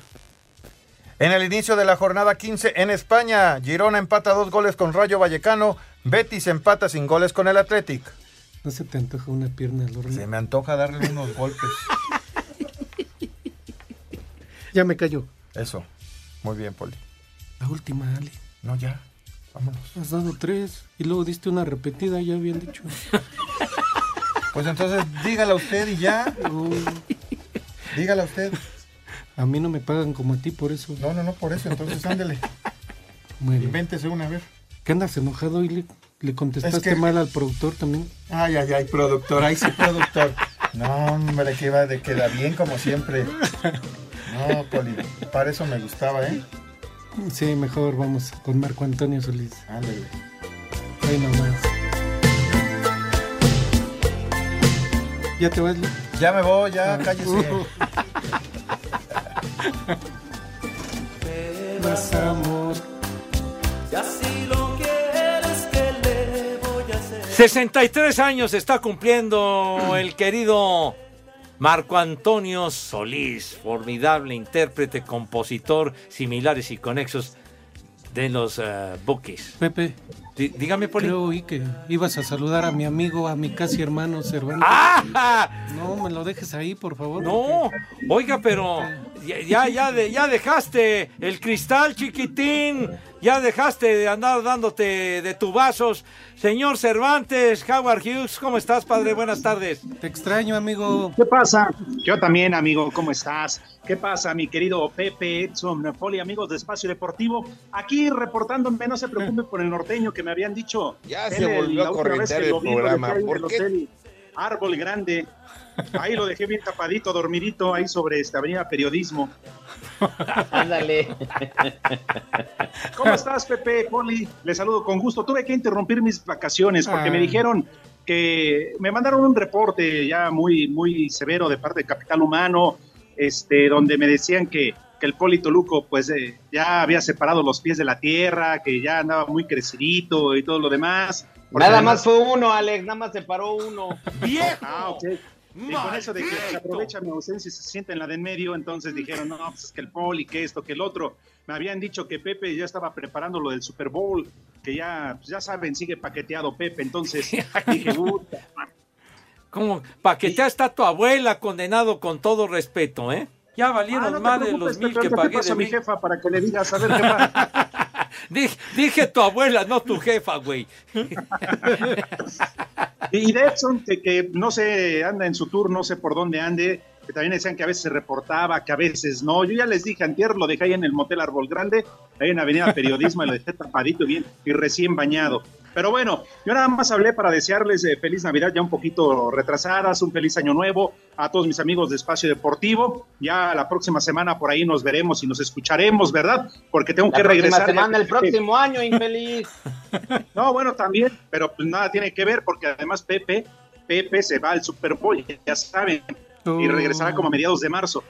En el inicio de la jornada 15 en España, Girona empata dos goles con Rayo Vallecano, Betis empata sin goles con el Athletic. ¿No se te antoja una pierna horno? Se me antoja darle unos golpes. <laughs> Ya me cayó. Eso. Muy bien, Poli. La última, Ali. No, ya. Vámonos. Has dado tres y luego diste una repetida, ya habían dicho. Pues entonces dígala usted y ya. Dígala usted. A mí no me pagan como a ti por eso. No, no, no, por eso. Entonces <laughs> ándele. Bien. Invéntese una vez. ¿Qué andas enojado y le, le contestaste Es que- mal al productor también? Ay, ay, ay, productor. Ay, sí, productor. No, hombre, que va de queda bien como siempre. No, Poli. Para eso me gustaba, ¿eh? Sí, mejor vamos con Marco Antonio Solís. Ándale. Ahí nomás. ¿Ya te vas, Li? Ya me voy, ya, <laughs> cállese. Más amor. Si así lo quieres, ¿qué le voy a hacer? 63 años está cumpliendo el querido Marco Antonio Solís, formidable intérprete, compositor, similares y conexos de los eh, Bookies. Pepe. Dí- dígame, Poli. Creo oí que ibas a saludar a mi amigo, a mi casi hermano Cervantes. ¡Ah! No, me lo dejes ahí, por favor. No, oiga, pero ya, ya, ya, de- ya dejaste el cristal, chiquitín. Ya dejaste de andar dándote de tubazos. Señor Cervantes, Howard Hughes, ¿cómo estás, padre? Buenas tardes. Te extraño, amigo. ¿Qué pasa? Yo también, amigo, ¿cómo estás? ¿Qué pasa, mi querido Pepe Edson Poli, amigos de Espacio Deportivo? Aquí reportándome, no se preocupe por el norteño que me habían dicho. Ya se volvió la a el vi, programa. en ¿Por el qué? hotel Árbol Grande. Ahí lo dejé bien tapadito, dormidito, ahí sobre esta avenida Periodismo. Ándale. ¿Cómo estás, Pepe Poli? Le saludo con gusto. Tuve que interrumpir mis vacaciones porque Ah. me dijeron que me mandaron un reporte ya muy, muy severo de parte de Capital Humano, este, donde me decían que, que el Poli Toluco pues eh, ya había separado los pies de la tierra, que ya andaba muy crecidito y todo lo demás. Nada además- más fue uno, Alex, nada más se paró uno. Ah, ok. Y con eso de que se aprovecha mi ausencia y se sienta en la de en medio, entonces dijeron, no, pues es que el Poli, que esto, que el otro. Me habían dicho que Pepe ya estaba preparando lo del Super Bowl, que ya, pues ya saben, sigue paqueteado Pepe. Entonces <laughs> dije, puta, ¿Cómo? Paquetea está tu abuela, condenado con todo respeto, ¿eh? Ya valieron Ah, no más de los mil que pagué de mi jefa para que le digas a ver qué pasa. <laughs> <laughs> Dije, tu abuela, no tu jefa, güey. <laughs> Y Edson, que, que no sé, anda en su tour, no sé por dónde ande, que también decían que a veces se reportaba, que a veces no. Yo ya les dije, antier lo dejé ahí en el Motel Árbol Grande, ahí en Avenida Periodismo, y lo dejé tapadito bien y recién bañado. Pero bueno, yo nada más hablé para desearles eh, feliz Navidad ya un poquito retrasadas, un feliz año nuevo a todos mis amigos de Espacio Deportivo. Ya la próxima semana por ahí nos veremos y nos escucharemos, ¿verdad? Porque tengo La que regresar. semana, el próximo año, infeliz. <laughs> No, bueno, también, pero pues nada tiene que ver porque además Pepe, Pepe se va al Super Bowl, ya saben, y regresará como a mediados de marzo.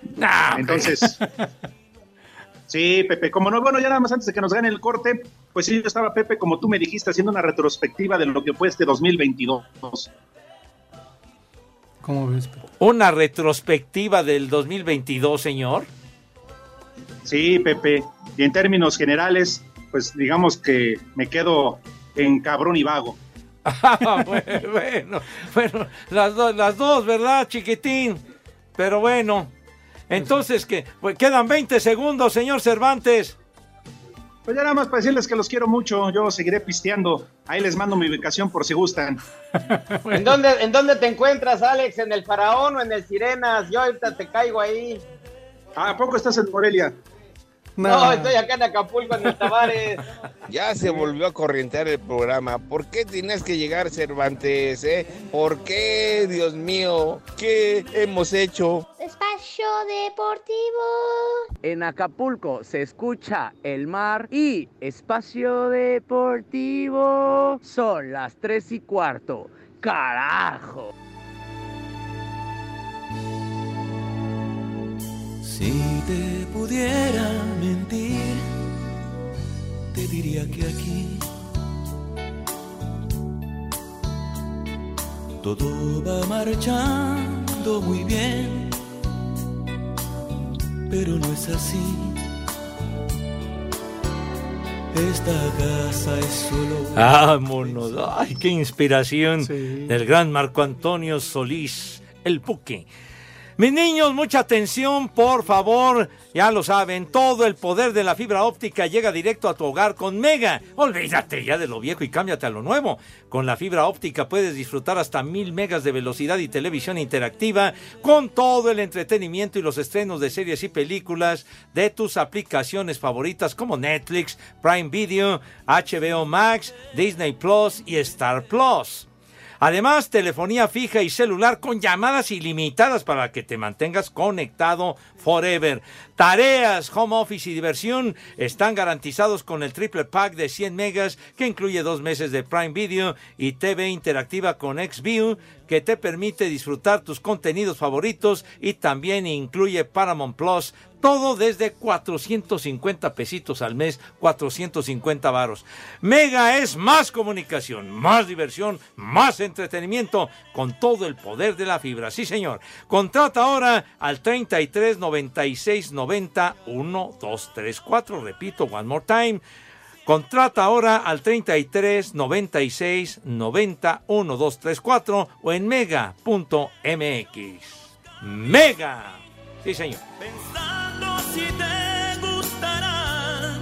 Entonces, <laughs> sí, Pepe, como no, bueno, ya nada más antes de que nos gane el corte, pues sí, yo estaba, Pepe, como tú me dijiste, haciendo una retrospectiva de lo que fue este 2022. ¿Cómo ves? Pepe? Una retrospectiva del 2022, señor. Sí, Pepe. Y en términos generales, pues digamos que me quedo en cabrón y vago. Ah, <laughs> bueno, bueno, las, dos, las dos, ¿verdad, chiquitín? Pero bueno, entonces que pues quedan 20 segundos, señor Cervantes. Pues ya nada más para decirles que los quiero mucho, yo seguiré pisteando. Ahí les mando mi ubicación por si gustan. <laughs> ¿En, dónde, ¿En dónde te encuentras, Alex? ¿En el Faraón o en el Sirenas? Yo ahorita te caigo ahí. ¿A poco estás en Morelia? No, estoy acá en Acapulco, en el Tavares. Ya se volvió a corrientear el programa. ¿Por qué tienes que llegar, Cervantes? Eh? ¿Por qué, Dios mío? ¿Qué hemos hecho? Espacio Deportivo. En Acapulco se escucha el mar y Espacio Deportivo. Son las tres y cuarto. ¡Carajo! Si te pudiera mentir, te diría que aquí todo va marchando muy bien, pero no es así. Esta casa es solo. Vámonos. Ay, qué inspiración del gran Marco Antonio Solís, el Puque. Mis niños, mucha atención, por favor. Ya lo saben, todo el poder de la fibra óptica llega directo a tu hogar con Mega. Olvídate ya de lo viejo y cámbiate a lo nuevo. Con la fibra óptica puedes disfrutar hasta mil megas de velocidad y televisión interactiva con todo el entretenimiento y los estrenos de series y películas de tus aplicaciones favoritas como Netflix, Prime Video, HBO Max, Disney Plus y Star Plus. Además, telefonía fija y celular con llamadas ilimitadas para que te mantengas conectado forever. Tareas, home office y diversión están garantizados con el triple pack de 100 megas que incluye dos meses de Prime Video y TV interactiva con XView que te permite disfrutar tus contenidos favoritos y también incluye Paramount Plus todo desde 450 pesitos al mes, 450 varos. Mega es más comunicación, más diversión, más entretenimiento con todo el poder de la fibra. Sí, señor. Contrata ahora al 33 96 90 1 2 3 4. Repito, one more time. Contrata ahora al 33 96 90 1 2 3 4 o en mega.mx. Mega. Sí, señor. Pensando si te gustarán.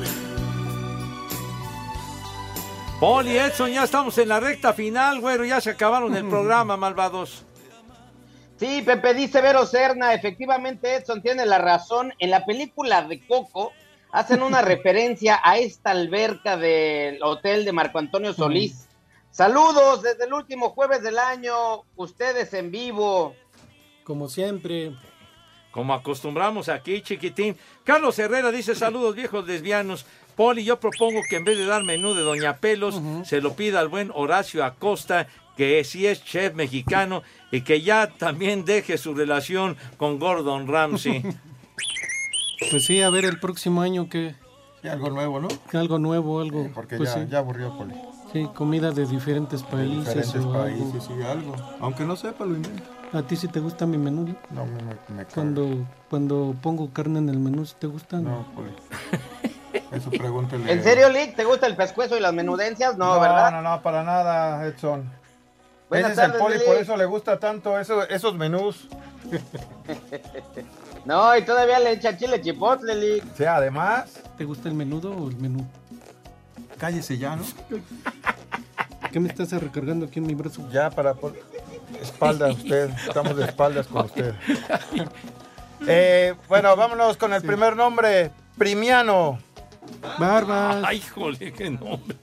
Poli Edson, ya estamos en la recta final, güero. Ya se acabaron el <laughs> programa, malvados. Sí, Pepe dice Vero Serna, efectivamente Edson tiene la razón. En la película de Coco hacen una <laughs> referencia a esta alberca del hotel de Marco Antonio Solís. Saludos desde el último jueves del año, ustedes en vivo. Como siempre. Como acostumbramos aquí, chiquitín. Carlos Herrera dice saludos viejos lesbianos. Poli, yo propongo que en vez de dar menú de Doña Pelos, se lo pida al buen Horacio Acosta, que sí es chef mexicano y que ya también deje su relación con Gordon Ramsay. <laughs> Pues sí, a ver el próximo año que... algo nuevo, ¿no? Que algo nuevo, algo... Porque pues ya, sí. ya aburrió Poli. Sí, comida de diferentes países. Diferentes o algo. países y algo. Aunque no sepa, lo invento. ¿A ti sí te gusta mi menú? no? No, me, me. Cuando, cuando pongo carne en el menú, ¿sí te gusta? No, Poli. <laughs> Eso pregúntele. ¿En serio, Lick? ¿Te gusta el pescuezo y las menudencias? No, ¿verdad? No, no, para nada, Edson. Buenas Ese es el Poli, Lili. por eso le gusta tanto eso- esos menús. <laughs> No, y todavía le echa chile chipotle, Lick. Sí, además. ¿Te gusta el menudo o el menú? Cállese ya, ¿no? <laughs> ¿Qué me estás recargando aquí en mi brazo? Ya para por espalda usted, estamos de espaldas con usted. <laughs> Eh, bueno, vámonos con el primer nombre, Primiano. Barbas. Ay, jole, qué nombre.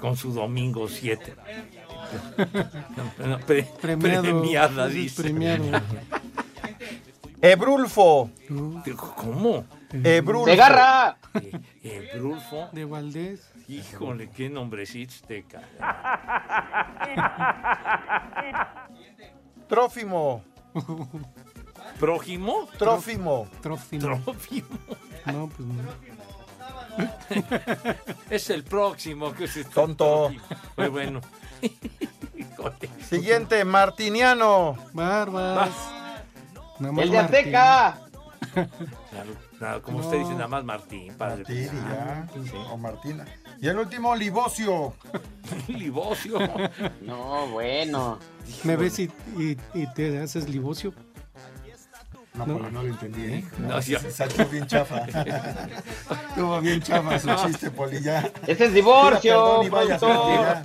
Con su domingo 7. <laughs> No, pre- Premiado. premiada, dice. premiado. Ebrulfo. ¿Cómo? Ebrulfo. ¡Segarra! Ebrulfo. De Valdés. Híjole, qué nombrecito te cae. Trófimo. ¿Prójimo? Trófimo. Trófimo. Trófimo. No, pues no. <laughs> Es el próximo que se Tonto. Muy bueno. <laughs> Siguiente, Martiniano. Barbas. Nada más El de. Azteca. <laughs> Como usted dice, nada más Martín. Para Martín y ya. Sí. O Martina. Y el último, Libocio. Libocio. No, bueno. ¿Me ves y, y- y te haces libocio? No, No. Poli, no lo entendí, ¿eh? No, No, yo- salió bien chafa. <laughs> Estuvo bien chafa su chiste, Poli, ya. Ese es divorcio, perdón y váyase, productor. ya.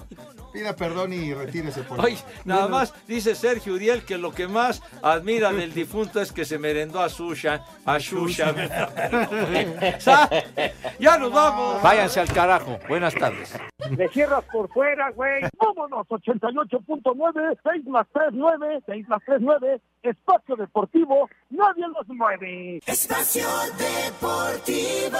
Pida perdón y retírese, Poli. Oye, nada más dice Sergio Uriel que lo que más admira del difunto es que se merendó a Susha, a Shusha. <laughs> Sa- ya nos vamos. Váyanse al carajo. Buenas tardes. Le cierras por fuera, güey. Vámonos, 88.9, 6 más 3, 9, 6 más 3, 9. Espacio Deportivo, nadie los mueve. Espacio Deportivo.